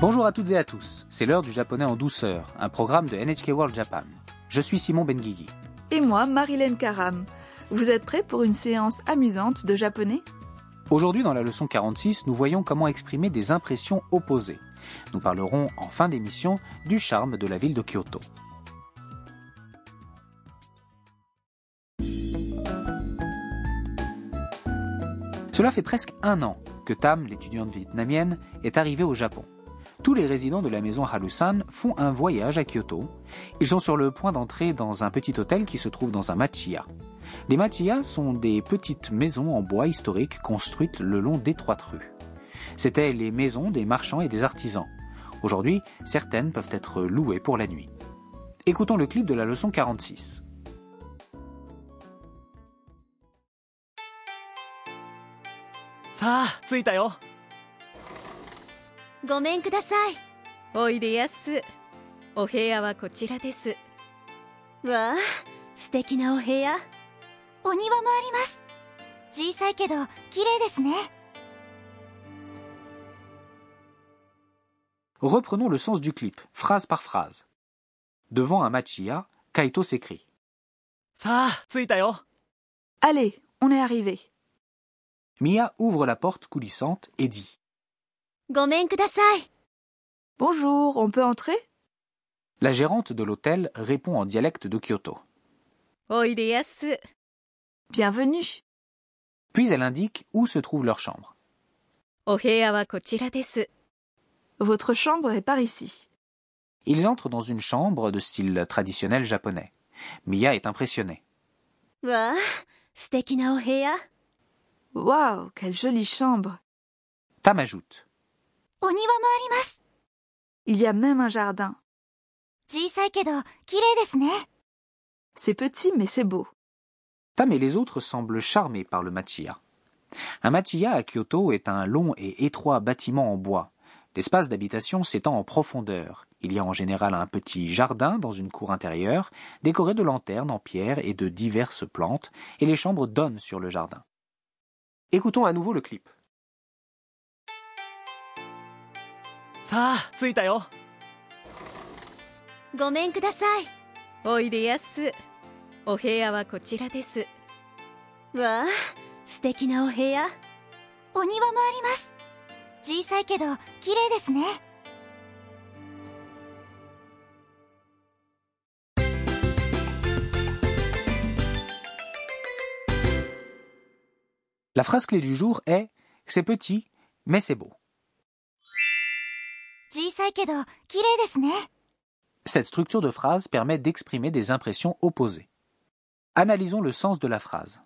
Bonjour à toutes et à tous, c'est l'heure du japonais en douceur, un programme de NHK World Japan. Je suis Simon Benguigui. Et moi, Marilyn Karam. Vous êtes prêts pour une séance amusante de japonais? Aujourd'hui, dans la leçon 46, nous voyons comment exprimer des impressions opposées. Nous parlerons en fin d'émission du charme de la ville de Kyoto. Cela fait presque un an que Tam, l'étudiante vietnamienne, est arrivée au Japon Tous les résidents de la maison Harusan font un voyage à Kyoto. Ils sont sur le point d'entrer dans un petit hôtel qui se trouve dans un machiya. Les machiyas sont des petites maisons en bois historiques construites le long d'étroites rues. C'étaient les maisons des marchands et des artisans. Aujourd'hui, certaines peuvent être louées pour la nuit. Écoutons le clip de la leçon 46. さあ着いたよ ごめんくださいおいでやすお部屋はこちらですわあ素敵なお部屋お庭もあります小さいけど綺麗ですね Reprenons le sens du clip, phrase par phrase. Devant un machiya, Kaito s'écrie. さあ着いたよ Allez, on est arrivé. Mia ouvre la porte coulissante et dit ごめんください Bonjour, on peut entrer? La gérante de l'hôtel répond en dialecte de Kyoto. Bienvenue. Puis elle indique où se trouve leur chambre. Votre chambre est par ici. Ils entrent dans une chambre de style traditionnel japonais. Mia est impressionnée. Waouh, quelle jolie chambre. Tam ajoute. お庭もあります Il y a même un jardin. 小さいけど綺麗ですね C'est petit, mais c'est beau. Tam et les autres semblent charmés par le machiya. Un machiya à Kyoto est un long et étroit bâtiment en bois. L'espace d'habitation s'étend en profondeur. Il y a en général un petit jardin dans une cour intérieure, décoré de lanternes en pierre et de diverses plantes, et les chambres donnent sur le jardin. Écoutons à nouveau le clip. さあ着いたよ。ごめんください。おいでやす。お部屋はこちらです。わあ素敵なお部屋。お庭もあります。小さいけど綺麗ですね。La phrase clé du jour est C'est petit, mais c'est beau. Cette structure de phrase permet d'exprimer des impressions opposées. Analysons le sens de la phrase.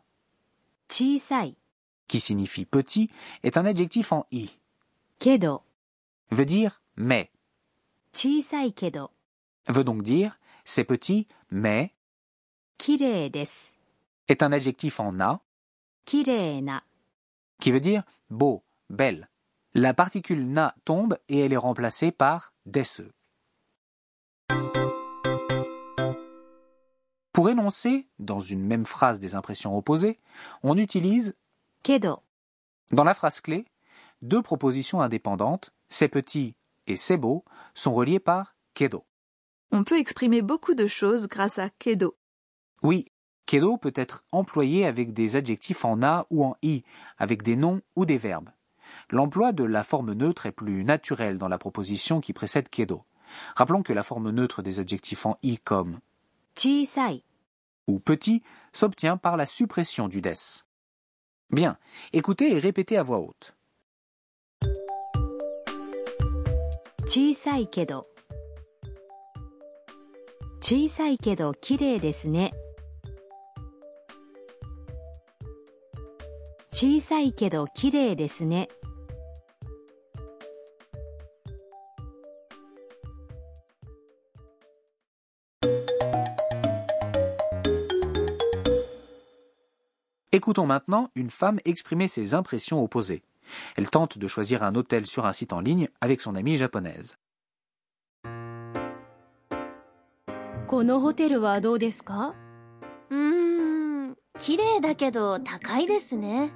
Qui signifie petit, est un adjectif en i. Kedo veut dire mais. Chisai kedo veut donc dire c'est petit, mais. Kirei est un adjectif en a. Kirei na qui veut dire beau, belle. La particule na tombe et elle est remplacée par des. Pour énoncer, dans une même phrase des impressions opposées, on utilise けど Dans la phrase clé, deux propositions indépendantes, c'est petit et c'est beau, sont reliées par kedo. On peut exprimer beaucoup de choses grâce à kedo. Oui, kedo peut être employé avec des adjectifs en a ou en i, avec des noms ou des verbes. L'emploi de la forme neutre est plus naturel dans la proposition qui précède kedo. Rappelons que la forme neutre des adjectifs en i comme chisai ou petit s'obtient par la suppression du des. Bien, écoutez et répétez à voix haute. Chisai kedo. Chisai kedo kirei desu ne. Chisai kedo kirei desu ne. Écoutons maintenant une femme exprimer ses impressions opposées. Elle tente de choisir un hôtel sur un site en ligne avec son amie japonaise. このホテルはどうですかうーん綺麗だけど高いですね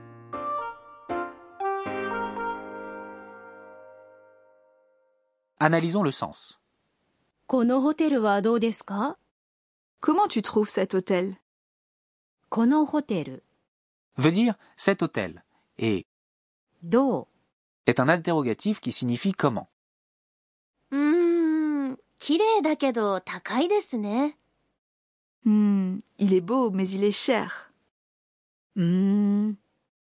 Analysons le sens. このホテルはどうですか Comment tu trouves cet hôtel このホテル Veut dire cet hôtel et どう est un interrogatif qui signifie comment. うーん、綺麗だけど高いですね。 Hmm, il est beau, mais il est cher. うーん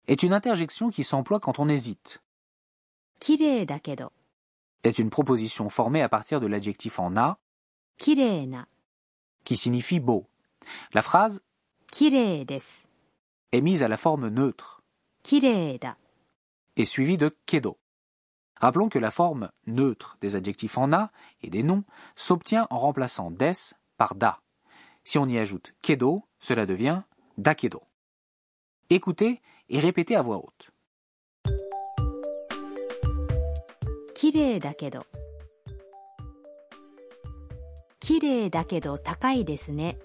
est une interjection qui s'emploie quand on hésite. 綺麗だけど Est une proposition formée à partir de l'adjectif en a 綺麗な qui signifie beau. La phrase 綺麗です est mise à la forme neutre. Kireida est suivie de kedo. Rappelons que la forme neutre des adjectifs en a et des noms s'obtient en remplaçant des par da. Si on y ajoute kedo, cela devient dakedo. Écoutez et répétez à voix haute. Kirei da kedo. Kirei kedo takai desu ne.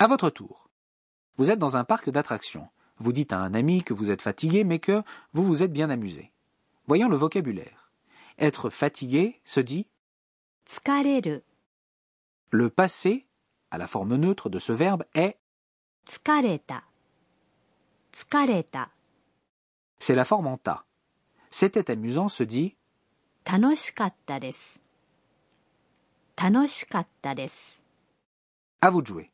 À votre tour. Vous êtes dans un parc d'attractions. Vous dites à un ami que vous êtes fatigué, mais que vous vous êtes bien amusé. Voyons le vocabulaire. Être fatigué se dit. Le passé, à la forme neutre de ce verbe, est tsukareta. C'est la forme en ta. C'était amusant se dit À vous de jouer.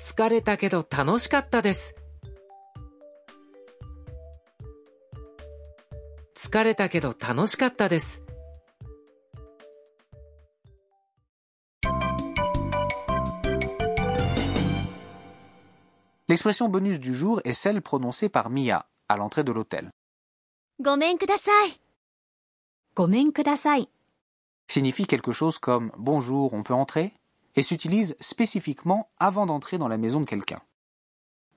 疲れたけど楽しかったです。疲れたけど楽しかったです。 L'expression bonus du jour est celle prononcée par Mia à l'entrée de l'hôtel. ごめんください。ごめんください Signifie quelque chose comme bonjour, on peut entrer et s'utilise spécifiquement avant d'entrer dans la maison de quelqu'un.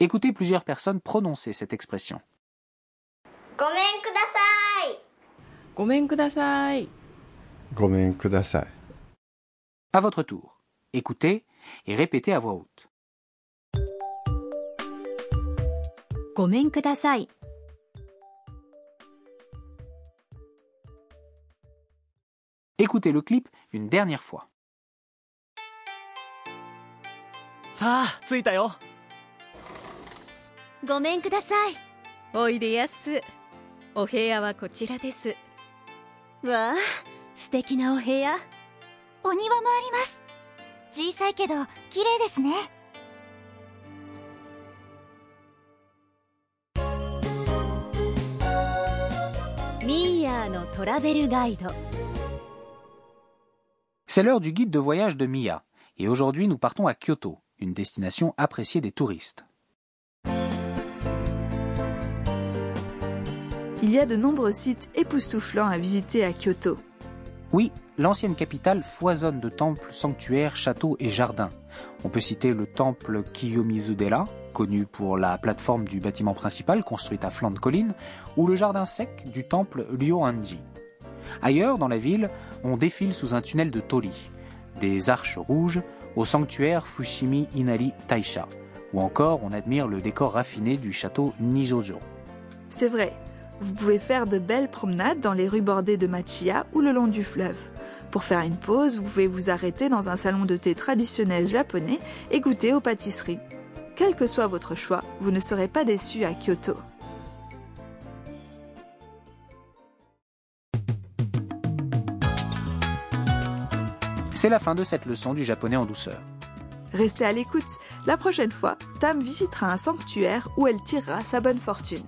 Écoutez plusieurs personnes prononcer cette expression. Gomen kudasai. Kudasai. Kudasai. À votre tour, écoutez et répétez à voix haute. Kudasai. Écoutez le clip une dernière fois. さあ着いたよごめんください。おいでやすお部屋はこちらですわあ、素敵なお部屋。お庭もあります。小さいけど綺麗ですね。ミーヤーのトラベルガイド。C'est l'heure du guide de voyage de Mia, et aujourd'hui nous partons à Kyoto, une destination appréciée des touristes. Il y a de nombreux sites époustouflants à visiter à Kyoto. Oui, l'ancienne capitale foisonne de temples, sanctuaires, châteaux et jardins. On peut citer le temple Kiyomizu-dera, connu pour la plateforme du bâtiment principal construite à flanc de colline, ou le jardin sec du temple Ryoanji. Ailleurs, dans la ville, on défile sous un tunnel de Tori, des arches rouges au sanctuaire Fushimi Inari Taisha, ou encore on admire le décor raffiné du château Nijojo. C'est vrai, vous pouvez faire de belles promenades dans les rues bordées de Machiya ou le long du fleuve. Pour faire une pause, vous pouvez vous arrêter dans un salon de thé traditionnel japonais et goûter aux pâtisseries. Quel que soit votre choix, vous ne serez pas déçu à Kyoto. C'est la fin de cette leçon du japonais en douceur. Restez à l'écoute. La prochaine fois, Tam visitera un sanctuaire où elle tirera sa bonne fortune.